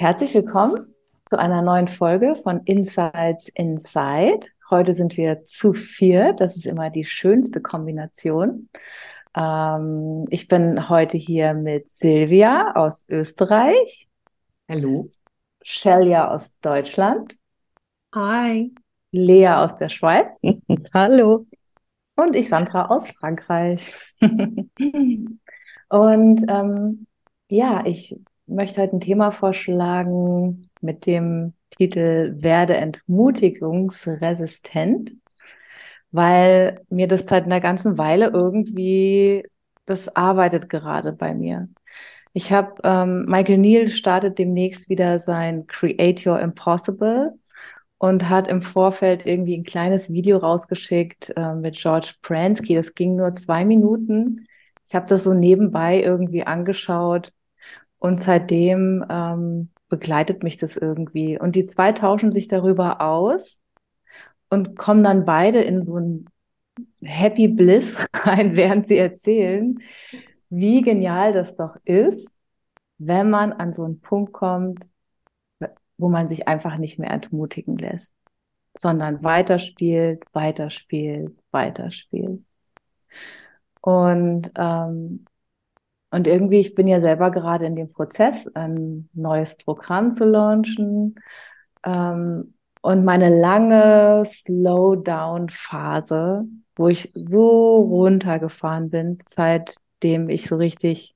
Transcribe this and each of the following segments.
Herzlich willkommen zu einer neuen Folge von Insights Inside. Heute sind wir zu viert. Das ist immer die schönste Kombination. Ähm, ich bin heute hier mit Silvia aus Österreich. Hallo. Shelia aus Deutschland. Hi. Lea aus der Schweiz. Hallo. Und ich, Sandra aus Frankreich. Und ähm, ja, ich möchte heute ein Thema vorschlagen mit dem Titel Werde entmutigungsresistent, weil mir das seit einer ganzen Weile irgendwie, das arbeitet gerade bei mir. Ich habe, ähm, Michael Neal startet demnächst wieder sein Create Your Impossible und hat im Vorfeld irgendwie ein kleines Video rausgeschickt äh, mit George Pransky. Das ging nur zwei Minuten. Ich habe das so nebenbei irgendwie angeschaut und seitdem ähm, begleitet mich das irgendwie. Und die zwei tauschen sich darüber aus und kommen dann beide in so ein Happy Bliss rein, während sie erzählen, wie genial das doch ist, wenn man an so einen Punkt kommt, wo man sich einfach nicht mehr entmutigen lässt, sondern weiterspielt, weiterspielt, weiterspielt. Und ähm, und irgendwie, ich bin ja selber gerade in dem Prozess, ein neues Programm zu launchen. Ähm, und meine lange Slowdown-Phase, wo ich so runtergefahren bin, seitdem ich so richtig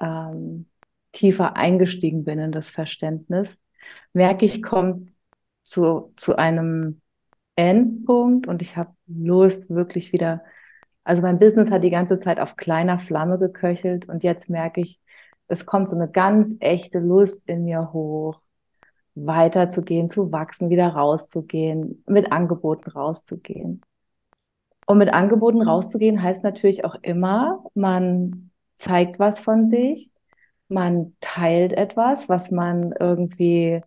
ähm, tiefer eingestiegen bin in das Verständnis, merke ich, kommt zu, zu einem Endpunkt und ich habe Lust, wirklich wieder also mein Business hat die ganze Zeit auf kleiner Flamme geköchelt und jetzt merke ich, es kommt so eine ganz echte Lust in mir hoch, weiterzugehen, zu wachsen, wieder rauszugehen, mit Angeboten rauszugehen. Und mit Angeboten rauszugehen heißt natürlich auch immer, man zeigt was von sich, man teilt etwas, was man irgendwie,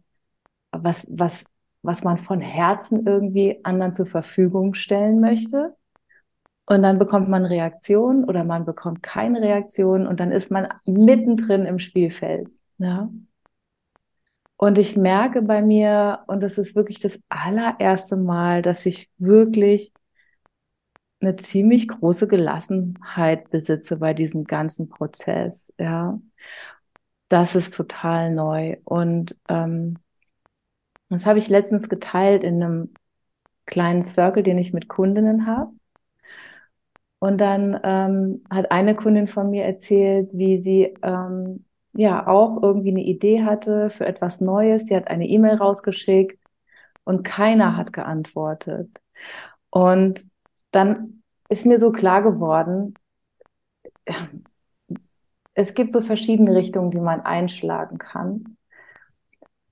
was, was, was man von Herzen irgendwie anderen zur Verfügung stellen möchte. Und dann bekommt man Reaktion oder man bekommt keine Reaktion und dann ist man mittendrin im Spielfeld. Ja? Und ich merke bei mir, und das ist wirklich das allererste Mal, dass ich wirklich eine ziemlich große Gelassenheit besitze bei diesem ganzen Prozess. Ja, das ist total neu. Und ähm, das habe ich letztens geteilt in einem kleinen Circle, den ich mit Kundinnen habe. Und dann ähm, hat eine Kundin von mir erzählt, wie sie ähm, ja auch irgendwie eine Idee hatte für etwas Neues. Sie hat eine E-Mail rausgeschickt und keiner hat geantwortet. Und dann ist mir so klar geworden, es gibt so verschiedene Richtungen, die man einschlagen kann,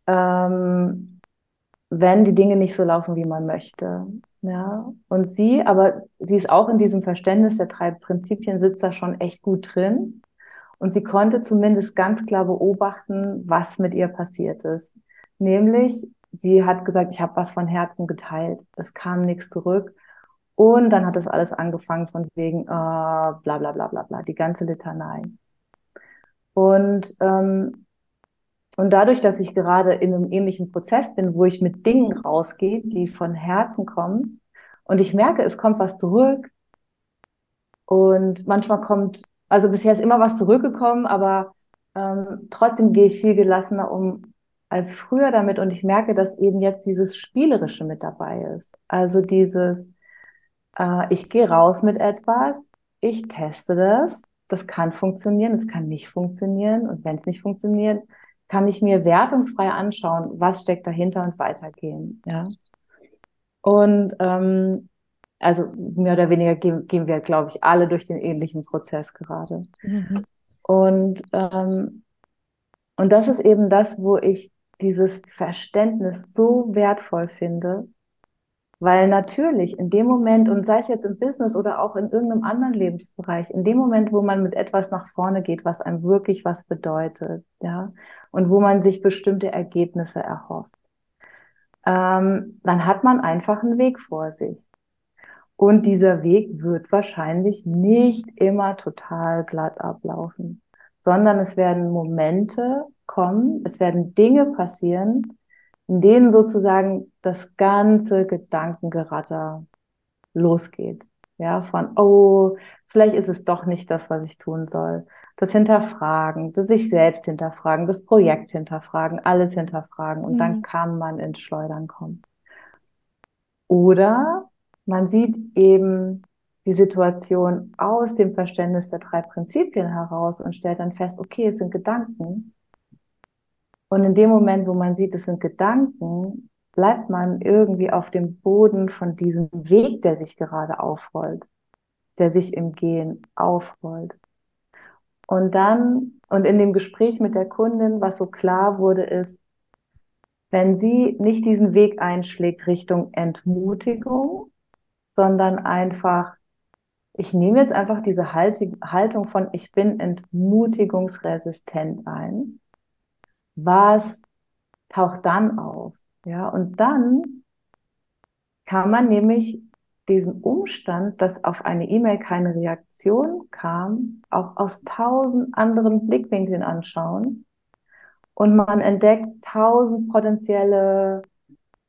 ähm, wenn die Dinge nicht so laufen, wie man möchte. Ja, und sie, aber sie ist auch in diesem Verständnis der drei Prinzipien, sitzt da schon echt gut drin. Und sie konnte zumindest ganz klar beobachten, was mit ihr passiert ist. Nämlich, sie hat gesagt, ich habe was von Herzen geteilt. Es kam nichts zurück. Und dann hat das alles angefangen von wegen äh, bla bla bla bla bla, die ganze Litanei. Und ähm, und dadurch, dass ich gerade in einem ähnlichen Prozess bin, wo ich mit Dingen rausgehe, die von Herzen kommen, und ich merke, es kommt was zurück, und manchmal kommt, also bisher ist immer was zurückgekommen, aber ähm, trotzdem gehe ich viel gelassener um als früher damit und ich merke, dass eben jetzt dieses Spielerische mit dabei ist. Also dieses, äh, ich gehe raus mit etwas, ich teste das, das kann funktionieren, es kann nicht funktionieren und wenn es nicht funktioniert, kann ich mir wertungsfrei anschauen, was steckt dahinter und weitergehen. Ja. Und ähm, also mehr oder weniger gehen, gehen wir, glaube ich, alle durch den ähnlichen Prozess gerade. Mhm. Und ähm, Und das ist eben das, wo ich dieses Verständnis so wertvoll finde, weil natürlich in dem Moment, und sei es jetzt im Business oder auch in irgendeinem anderen Lebensbereich, in dem Moment, wo man mit etwas nach vorne geht, was einem wirklich was bedeutet, ja, und wo man sich bestimmte Ergebnisse erhofft, ähm, dann hat man einfach einen Weg vor sich. Und dieser Weg wird wahrscheinlich nicht immer total glatt ablaufen, sondern es werden Momente kommen, es werden Dinge passieren, in denen sozusagen das ganze Gedankengeratter losgeht. Ja, von, oh, vielleicht ist es doch nicht das, was ich tun soll. Das Hinterfragen, das sich selbst hinterfragen, das Projekt hinterfragen, alles hinterfragen und mhm. dann kann man ins Schleudern kommen. Oder man sieht eben die Situation aus dem Verständnis der drei Prinzipien heraus und stellt dann fest, okay, es sind Gedanken und in dem Moment, wo man sieht, es sind Gedanken, bleibt man irgendwie auf dem Boden von diesem Weg, der sich gerade aufrollt, der sich im Gehen aufrollt. Und dann, und in dem Gespräch mit der Kundin, was so klar wurde, ist, wenn sie nicht diesen Weg einschlägt Richtung Entmutigung, sondern einfach, ich nehme jetzt einfach diese Haltung von, ich bin entmutigungsresistent ein was taucht dann auf? Ja, und dann kann man nämlich diesen Umstand, dass auf eine E-Mail keine Reaktion kam, auch aus tausend anderen Blickwinkeln anschauen. Und man entdeckt tausend potenzielle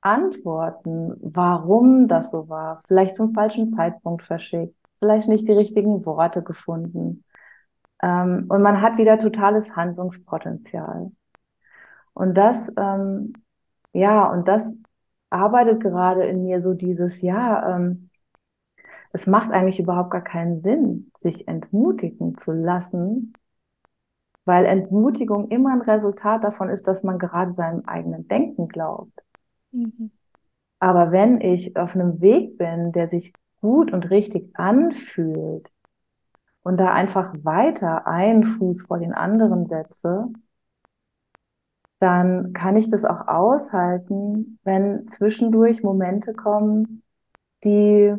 Antworten, warum das so war. Vielleicht zum falschen Zeitpunkt verschickt, vielleicht nicht die richtigen Worte gefunden. Ähm, und man hat wieder totales Handlungspotenzial. Und das, ähm, ja, und das arbeitet gerade in mir so dieses, ja, ähm, es macht eigentlich überhaupt gar keinen Sinn, sich entmutigen zu lassen, weil Entmutigung immer ein Resultat davon ist, dass man gerade seinem eigenen Denken glaubt. Mhm. Aber wenn ich auf einem Weg bin, der sich gut und richtig anfühlt und da einfach weiter einen Fuß vor den anderen setze, dann kann ich das auch aushalten, wenn zwischendurch Momente kommen, die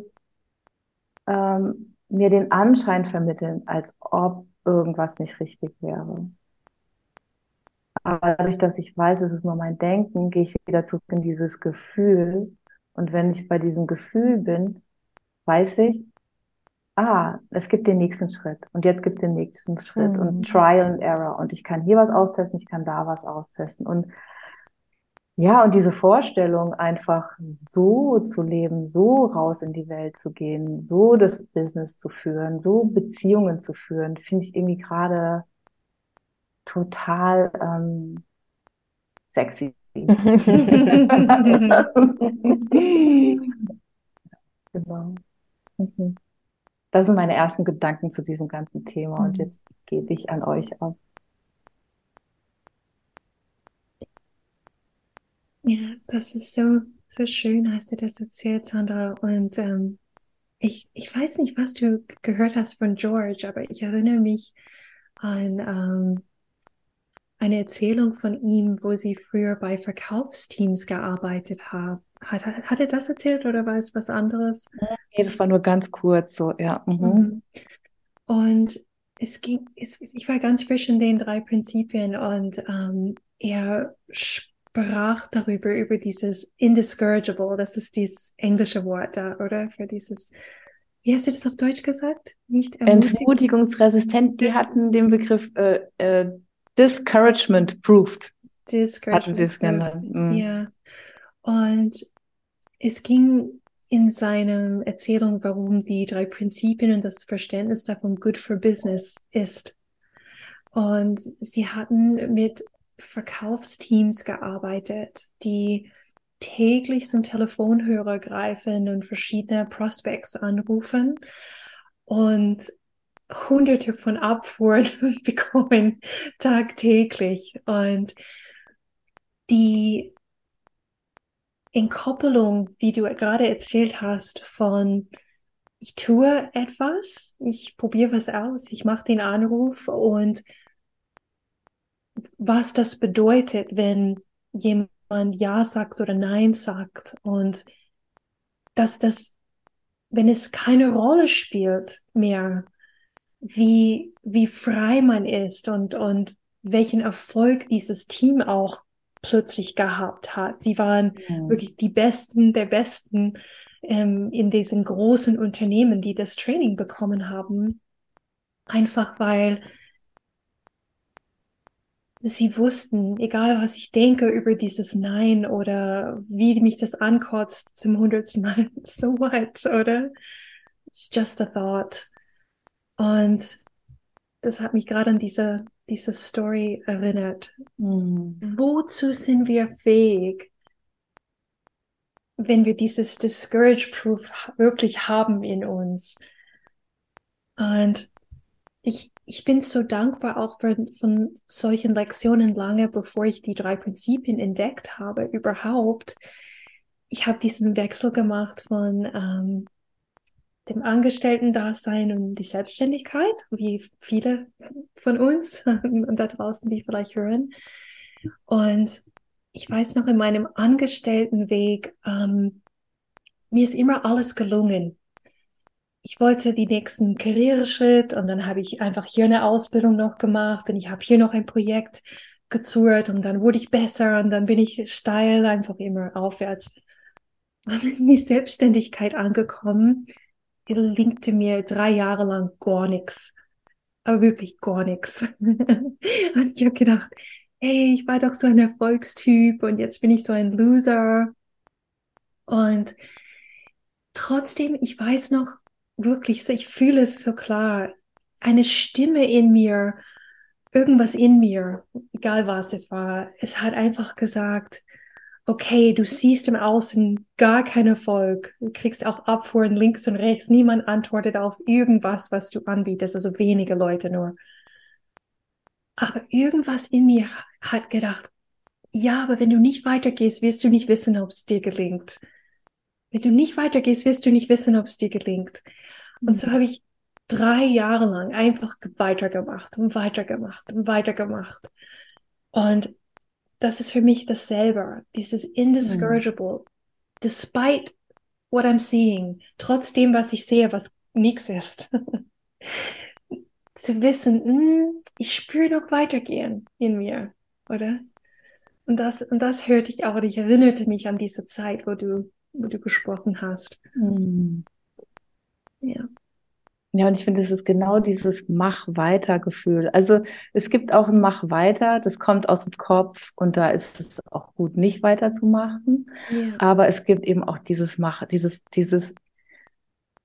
ähm, mir den Anschein vermitteln, als ob irgendwas nicht richtig wäre. Aber dadurch, dass ich weiß, es ist nur mein Denken, gehe ich wieder zurück in dieses Gefühl. Und wenn ich bei diesem Gefühl bin, weiß ich, ah, es gibt den nächsten Schritt und jetzt gibt es den nächsten Schritt mhm. und Trial and Error und ich kann hier was austesten, ich kann da was austesten und ja, und diese Vorstellung, einfach so zu leben, so raus in die Welt zu gehen, so das Business zu führen, so Beziehungen zu führen, finde ich irgendwie gerade total ähm, sexy. genau. Mhm. Das sind meine ersten Gedanken zu diesem ganzen Thema. Und mhm. jetzt gebe ich an euch ab. Ja, das ist so, so schön, hast du das erzählt, Sandra. Und ähm, ich, ich weiß nicht, was du gehört hast von George, aber ich erinnere mich an ähm, eine Erzählung von ihm, wo sie früher bei Verkaufsteams gearbeitet haben. Hat, hat er das erzählt oder war es was anderes? Nee, das war nur ganz kurz so, ja. Mhm. mhm. Und es ging, es, ich war ganz frisch in den drei Prinzipien und ähm, er sprach darüber, über dieses indiscourageable, das ist dieses englische Wort da, oder? Für dieses, wie hast du das auf Deutsch gesagt? Nicht Entmutigungsresistent, die hatten den Begriff äh, äh, discouragement proved. Discouragement hatten sie es genannt. Mhm. Ja. Und es ging in seiner Erzählung, warum die drei Prinzipien und das Verständnis davon good for business ist. Und sie hatten mit Verkaufsteams gearbeitet, die täglich zum Telefonhörer greifen und verschiedene Prospects anrufen und hunderte von Abfuhren bekommen tagtäglich. Und die Entkoppelung, wie du gerade erzählt hast, von ich tue etwas, ich probiere was aus, ich mache den Anruf und was das bedeutet, wenn jemand Ja sagt oder Nein sagt und dass das, wenn es keine Rolle spielt mehr, wie, wie frei man ist und, und welchen Erfolg dieses Team auch plötzlich gehabt hat. Sie waren mhm. wirklich die Besten der Besten ähm, in diesen großen Unternehmen, die das Training bekommen haben. Einfach weil sie wussten, egal was ich denke über dieses Nein oder wie mich das ankotzt zum hundertsten Mal, so what, oder? It's just a thought. Und das hat mich gerade an diese, diese Story erinnert. Mhm. Wozu sind wir fähig, wenn wir dieses Discourage Proof wirklich haben in uns? Und ich, ich bin so dankbar auch von, von solchen Lektionen lange, bevor ich die drei Prinzipien entdeckt habe, überhaupt. Ich habe diesen Wechsel gemacht von ähm, dem Angestellten-Dasein und die Selbstständigkeit, wie viele von uns und da draußen, die vielleicht hören. Und ich weiß noch, in meinem Angestelltenweg, ähm, mir ist immer alles gelungen. Ich wollte die nächsten Karriereschritt und dann habe ich einfach hier eine Ausbildung noch gemacht und ich habe hier noch ein Projekt gezurrt und dann wurde ich besser und dann bin ich steil einfach immer aufwärts. Und in die Selbstständigkeit angekommen, gelingte mir drei Jahre lang gar nichts. Aber wirklich gar nichts. und ich habe gedacht, hey, ich war doch so ein Erfolgstyp und jetzt bin ich so ein Loser. Und trotzdem, ich weiß noch wirklich, ich fühle es so klar, eine Stimme in mir, irgendwas in mir, egal was es war, es hat einfach gesagt, okay, du siehst im Außen gar keinen Erfolg, du kriegst auch Abfuhren links und rechts, niemand antwortet auf irgendwas, was du anbietest, also wenige Leute nur. Aber irgendwas in mir hat gedacht, ja, aber wenn du nicht weitergehst, wirst du nicht wissen, ob es dir gelingt. Wenn du nicht weitergehst, wirst du nicht wissen, ob es dir gelingt. Und so mhm. habe ich drei Jahre lang einfach weitergemacht und weitergemacht und weitergemacht. Und das ist für mich dasselbe, dieses indiscourageable, mhm. despite what I'm seeing, trotzdem, was ich sehe, was nichts ist. Zu wissen, mh, hm, ich spüre noch weitergehen in mir, oder? Und das, und das hörte ich auch, und ich erinnerte mich an diese Zeit, wo du, wo du gesprochen hast. Mhm. Ja. Ja, und ich finde, es ist genau dieses Mach-weiter-Gefühl. Also es gibt auch ein Mach-weiter, das kommt aus dem Kopf und da ist es auch gut, nicht weiterzumachen. Ja. Aber es gibt eben auch dieses Mach, dieses, dieses,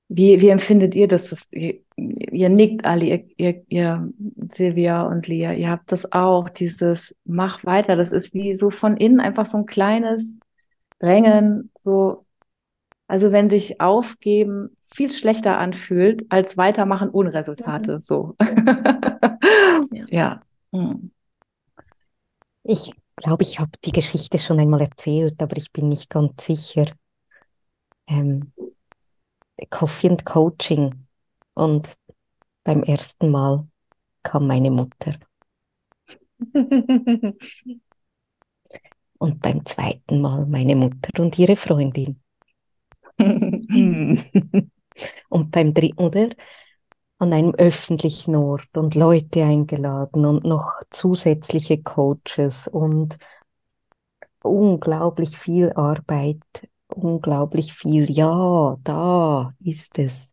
wie, wie empfindet ihr das? das ihr, ihr nickt alle, ihr, ihr, ihr, Silvia und Lia, ihr habt das auch, dieses Mach weiter. Das ist wie so von innen einfach so ein kleines Drängen, so also wenn sich aufgeben viel schlechter anfühlt als weitermachen ohne Resultate. Mhm. So. ja. ja. Hm. Ich glaube, ich habe die Geschichte schon einmal erzählt, aber ich bin nicht ganz sicher. Ähm, Coffee and Coaching. Und beim ersten Mal kam meine Mutter. und beim zweiten Mal meine Mutter und ihre Freundin. und beim dritten, oder? An einem öffentlichen Ort und Leute eingeladen und noch zusätzliche Coaches und unglaublich viel Arbeit, unglaublich viel. Ja, da ist es.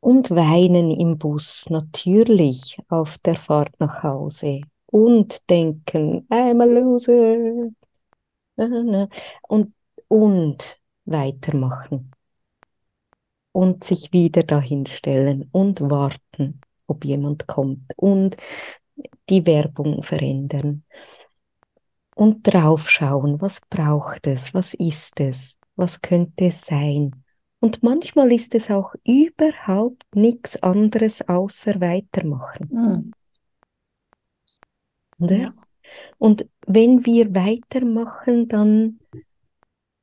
Und weinen im Bus, natürlich, auf der Fahrt nach Hause. Und denken, I'm a loser, und, und weitermachen. Und sich wieder dahinstellen und warten, ob jemand kommt. Und die Werbung verändern. Und draufschauen, was braucht es, was ist es, was könnte es sein. Und manchmal ist es auch überhaupt nichts anderes außer weitermachen. Mhm. Ja. Und wenn wir weitermachen, dann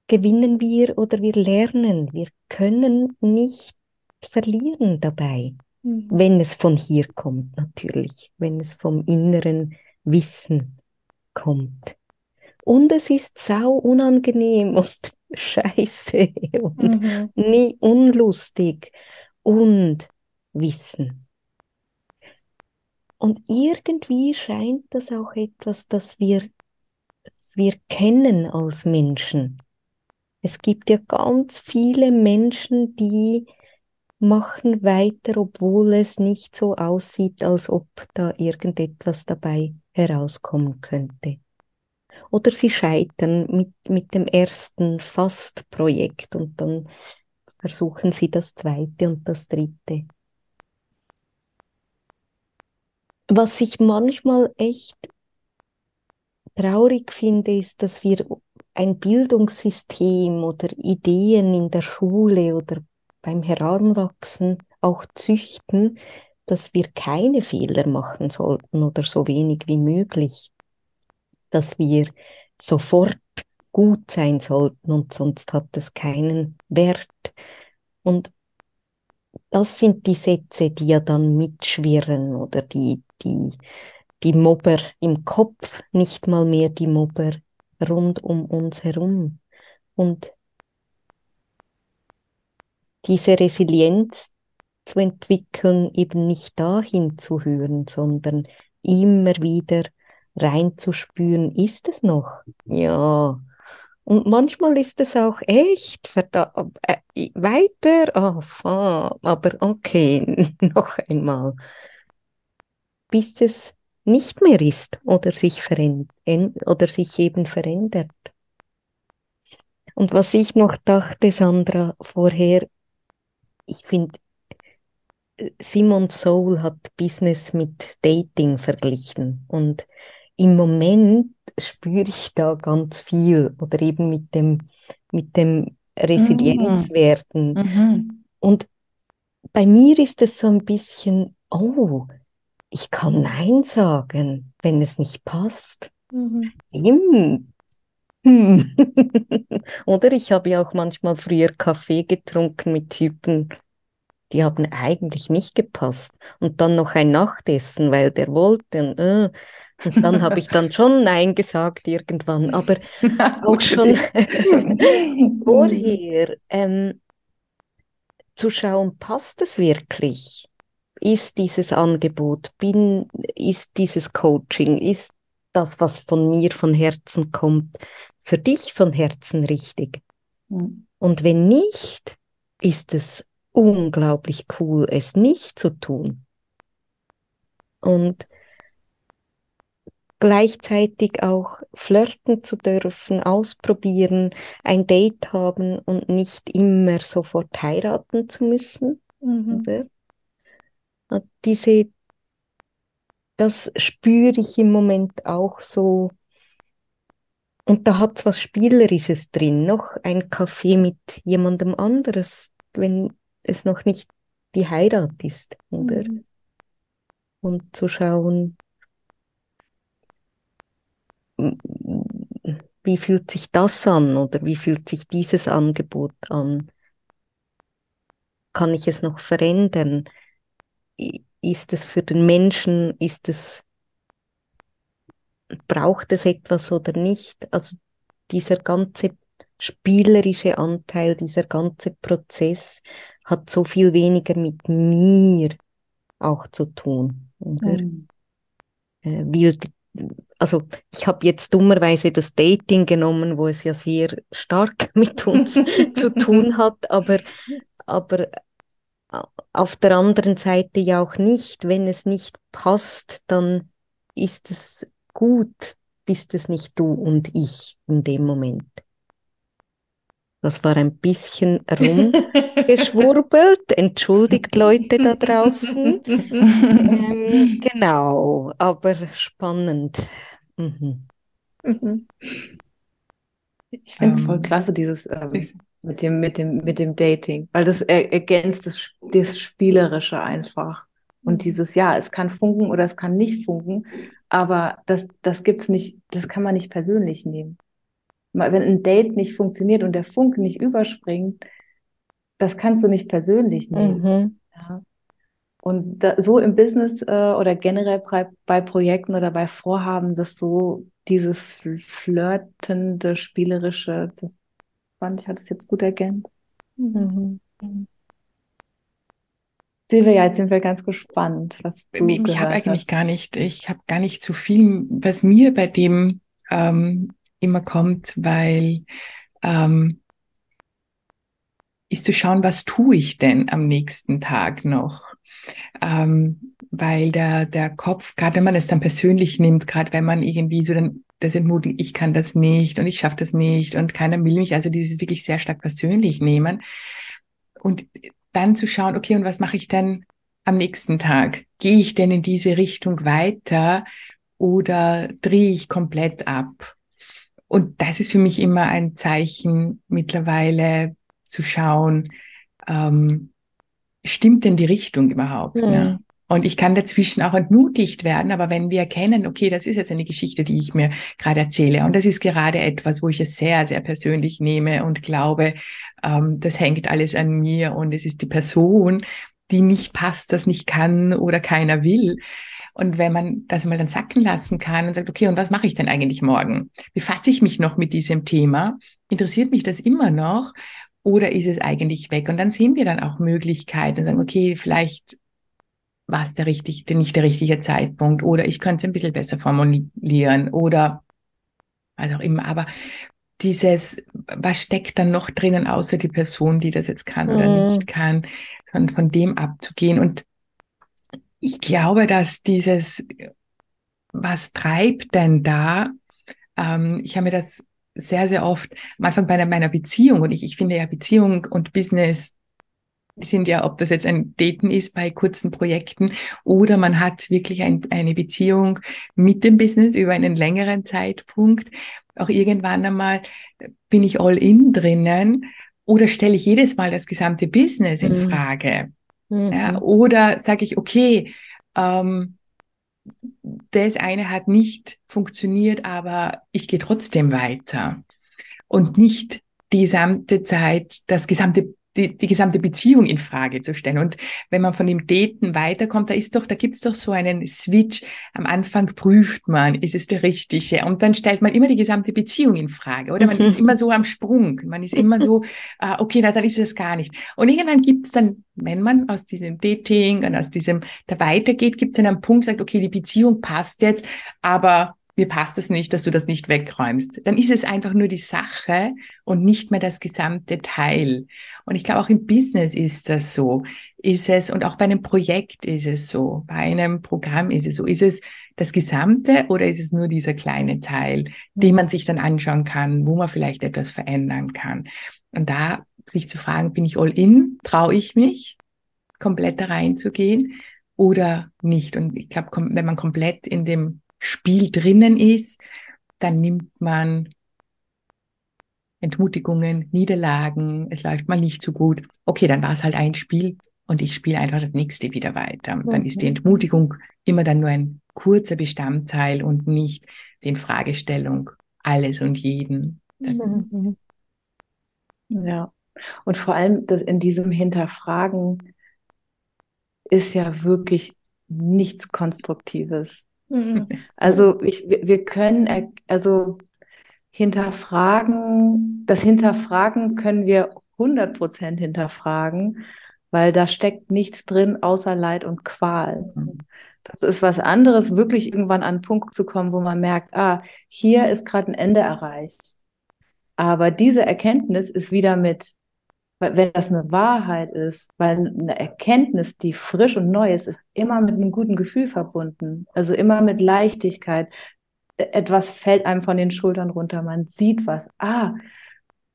gewinnen wir oder wir lernen. Wir können nicht verlieren dabei. Mhm. Wenn es von hier kommt, natürlich, wenn es vom inneren Wissen kommt. Und es ist sau unangenehm und scheiße und mhm. nie unlustig und Wissen. Und irgendwie scheint das auch etwas, das wir, das wir kennen als Menschen. Es gibt ja ganz viele Menschen, die machen weiter, obwohl es nicht so aussieht, als ob da irgendetwas dabei herauskommen könnte. Oder sie scheitern mit, mit dem ersten Fast-Projekt und dann versuchen sie das zweite und das dritte. Was ich manchmal echt traurig finde, ist, dass wir ein Bildungssystem oder Ideen in der Schule oder beim Heranwachsen auch züchten, dass wir keine Fehler machen sollten oder so wenig wie möglich, dass wir sofort gut sein sollten und sonst hat es keinen Wert. Und das sind die Sätze, die ja dann mitschwirren oder die, die, die Mobber im Kopf, nicht mal mehr die Mobber rund um uns herum. Und diese Resilienz zu entwickeln, eben nicht dahin zu hören, sondern immer wieder reinzuspüren, ist es noch? Ja. Und manchmal ist es auch echt äh, weiter, oh, aber okay, noch einmal. Bis es nicht mehr ist oder sich oder sich eben verändert. Und was ich noch dachte, Sandra, vorher, ich finde, Simon Soul hat Business mit Dating verglichen und im Moment spüre ich da ganz viel oder eben mit dem, mit dem Resilienzwerden. Mhm. mhm. Und bei mir ist es so ein bisschen, oh, ich kann Nein sagen, wenn es nicht passt. Mhm. Stimmt. Hm. Oder ich habe ja auch manchmal früher Kaffee getrunken mit Typen, die haben eigentlich nicht gepasst. Und dann noch ein Nachtessen, weil der wollte. Und, äh, und dann habe ich dann schon Nein gesagt irgendwann, aber auch schon vorher ähm, zu schauen, passt es wirklich? Ist dieses Angebot, bin, ist dieses Coaching, ist das, was von mir von Herzen kommt, für dich von Herzen richtig? Mhm. Und wenn nicht, ist es unglaublich cool, es nicht zu tun. Und gleichzeitig auch flirten zu dürfen, ausprobieren, ein Date haben und nicht immer sofort heiraten zu müssen. Mhm. Diese, das spüre ich im Moment auch so. Und da hat es was Spielerisches drin, noch ein Kaffee mit jemandem anderes, wenn es noch nicht die Heirat ist, oder? Mhm. Und zu schauen, wie fühlt sich das an oder wie fühlt sich dieses Angebot an? Kann ich es noch verändern? Ist es für den Menschen, ist es, braucht es etwas oder nicht? Also dieser ganze spielerische Anteil, dieser ganze Prozess hat so viel weniger mit mir auch zu tun. Oder? Mhm. Äh, will, also ich habe jetzt dummerweise das Dating genommen, wo es ja sehr stark mit uns zu tun hat, aber, aber auf der anderen Seite ja auch nicht. Wenn es nicht passt, dann ist es gut, bist es nicht du und ich in dem Moment. Das war ein bisschen rumgeschwurbelt. Entschuldigt Leute da draußen. ähm, genau, aber spannend. Mhm. Mhm. Ich finde es voll ähm. klasse, dieses ähm, mit, dem, mit, dem, mit dem Dating, weil das er, ergänzt das, das Spielerische einfach. Und mhm. dieses, ja, es kann funken oder es kann nicht funken, aber das, das gibt's nicht, das kann man nicht persönlich nehmen wenn ein Date nicht funktioniert und der Funke nicht überspringt, das kannst du nicht persönlich nehmen. Mhm. Ja. und da, so im Business äh, oder generell bei, bei Projekten oder bei Vorhaben, dass so dieses flirtende, spielerische, das fand ich, hat es jetzt gut ergänzt. Mhm. Silvia, jetzt sind wir ganz gespannt, was du Ich habe eigentlich gar nicht, ich habe gar nicht so viel, was mir bei dem ähm, immer kommt, weil ähm, ist zu schauen, was tue ich denn am nächsten Tag noch? Ähm, weil der, der Kopf, gerade wenn man es dann persönlich nimmt, gerade wenn man irgendwie so dann das entmutigt, ich kann das nicht und ich schaffe das nicht und keiner will mich, also dieses wirklich sehr stark persönlich nehmen und dann zu schauen, okay, und was mache ich denn am nächsten Tag? Gehe ich denn in diese Richtung weiter oder drehe ich komplett ab? Und das ist für mich immer ein Zeichen mittlerweile zu schauen, ähm, stimmt denn die Richtung überhaupt? Mhm. Ja? Und ich kann dazwischen auch entmutigt werden, aber wenn wir erkennen, okay, das ist jetzt eine Geschichte, die ich mir gerade erzähle und das ist gerade etwas, wo ich es sehr, sehr persönlich nehme und glaube, ähm, das hängt alles an mir und es ist die Person, die nicht passt, das nicht kann oder keiner will. Und wenn man das mal dann sacken lassen kann und sagt, okay, und was mache ich denn eigentlich morgen? Befasse ich mich noch mit diesem Thema? Interessiert mich das immer noch? Oder ist es eigentlich weg? Und dann sehen wir dann auch Möglichkeiten und sagen, okay, vielleicht war es der richtig, nicht der richtige Zeitpunkt oder ich könnte es ein bisschen besser formulieren oder was auch immer. Aber dieses, was steckt dann noch drinnen, außer die Person, die das jetzt kann oder mhm. nicht kann, sondern von dem abzugehen. Und ich glaube, dass dieses, was treibt denn da? Ähm, ich habe mir das sehr, sehr oft am Anfang bei meiner Beziehung und ich, ich finde ja Beziehung und Business sind ja, ob das jetzt ein Daten ist bei kurzen Projekten oder man hat wirklich ein, eine Beziehung mit dem Business über einen längeren Zeitpunkt. Auch irgendwann einmal bin ich all in drinnen oder stelle ich jedes Mal das gesamte Business in mhm. Frage. Mhm. Ja, oder sage ich, okay, ähm, das eine hat nicht funktioniert, aber ich gehe trotzdem weiter und nicht die gesamte Zeit das gesamte die, die gesamte Beziehung in Frage zu stellen. Und wenn man von dem Daten weiterkommt, da ist doch, da gibt's doch so einen Switch. Am Anfang prüft man, ist es der richtige? Und dann stellt man immer die gesamte Beziehung in Frage, oder? Man ist immer so am Sprung. Man ist immer so, äh, okay, na, dann ist es gar nicht. Und irgendwann gibt's dann, wenn man aus diesem Dating und aus diesem, da weitergeht, gibt's dann einen Punkt, sagt, okay, die Beziehung passt jetzt, aber mir passt es nicht, dass du das nicht wegräumst. Dann ist es einfach nur die Sache und nicht mehr das gesamte Teil. Und ich glaube, auch im Business ist das so. Ist es, und auch bei einem Projekt ist es so, bei einem Programm ist es so. Ist es das Gesamte oder ist es nur dieser kleine Teil, den man sich dann anschauen kann, wo man vielleicht etwas verändern kann? Und da sich zu fragen, bin ich all in? Traue ich mich, komplett da reinzugehen oder nicht? Und ich glaube, wenn man komplett in dem Spiel drinnen ist, dann nimmt man Entmutigungen, Niederlagen, es läuft mal nicht so gut. Okay, dann war es halt ein Spiel und ich spiele einfach das nächste wieder weiter. Mhm. Dann ist die. Entmutigung immer dann nur ein kurzer Bestandteil und nicht die Fragestellung alles und jeden. Mhm. Ja, und vor allem das in diesem Hinterfragen ist ja wirklich nichts Konstruktives. Mhm. Also ich, wir können, also hinterfragen, das Hinterfragen können wir 100 Prozent hinterfragen, weil da steckt nichts drin außer Leid und Qual. Das ist was anderes, wirklich irgendwann an einen Punkt zu kommen, wo man merkt, ah, hier ist gerade ein Ende erreicht. Aber diese Erkenntnis ist wieder mit weil wenn das eine Wahrheit ist, weil eine Erkenntnis, die frisch und neu ist, ist immer mit einem guten Gefühl verbunden. Also immer mit Leichtigkeit. E-, etwas fällt einem von den Schultern runter. Man sieht was. Ah,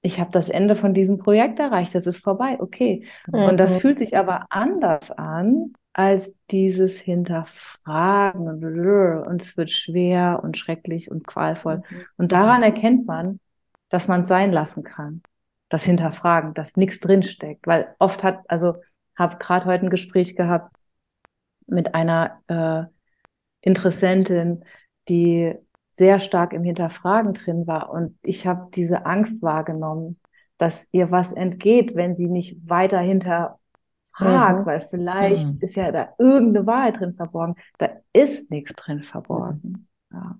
ich habe das Ende von diesem Projekt erreicht. Das ist vorbei. Okay. Mhm. Und das mhm. fühlt sich aber anders an als dieses Hinterfragen und, und es wird schwer und schrecklich und qualvoll. Mhm. Und daran erkennt man, dass man es sein lassen kann das Hinterfragen, dass nichts drinsteckt. Weil oft hat, also habe gerade heute ein Gespräch gehabt mit einer äh, Interessentin, die sehr stark im Hinterfragen drin war. Und ich habe diese Angst wahrgenommen, dass ihr was entgeht, wenn sie nicht weiter hinterfragt frag, mhm. weil vielleicht mhm. ist ja da irgendeine Wahrheit drin verborgen. Da ist nichts drin verborgen. Ja.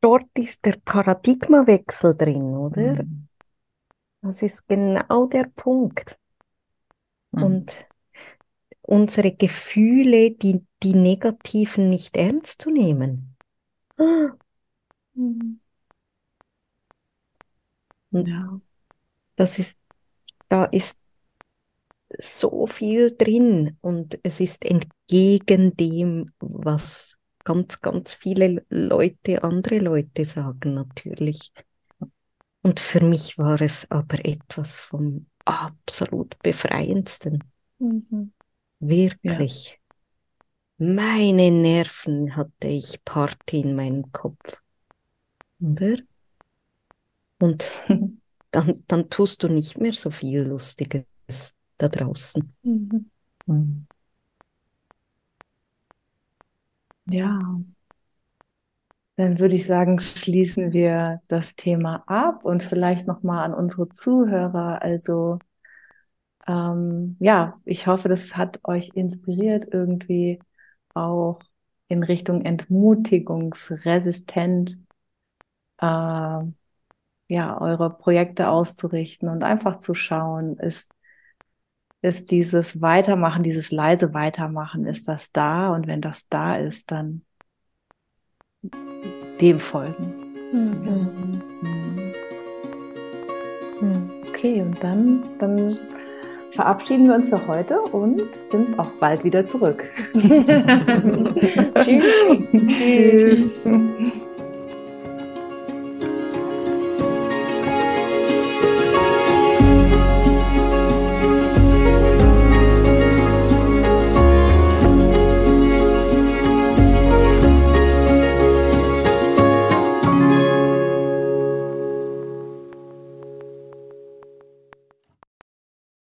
Dort ist der Paradigmawechsel drin, oder? Mhm. Das ist genau der Punkt. Mhm. Und unsere Gefühle, die, die negativen, nicht ernst zu nehmen. Mhm. Ja. Das ist, da ist so viel drin und es ist entgegen dem, was ganz, ganz viele Leute, andere Leute sagen natürlich. Und für mich war es aber etwas vom absolut befreiendsten. Mhm. Wirklich. Ja. Meine Nerven hatte ich Party in meinem Kopf. Oder? Und dann, dann tust du nicht mehr so viel Lustiges da draußen. Mhm. Mhm. Ja. Dann würde ich sagen, schließen wir das Thema ab und vielleicht nochmal an unsere Zuhörer. Also ähm, ja, ich hoffe, das hat euch inspiriert, irgendwie auch in Richtung entmutigungsresistent äh, ja, eure Projekte auszurichten und einfach zu schauen, ist, ist dieses Weitermachen, dieses leise Weitermachen, ist das da? Und wenn das da ist, dann dem folgen. Mhm. Mhm. Okay, und dann, dann verabschieden wir uns für heute und sind auch bald wieder zurück. Tschüss. Tschüss.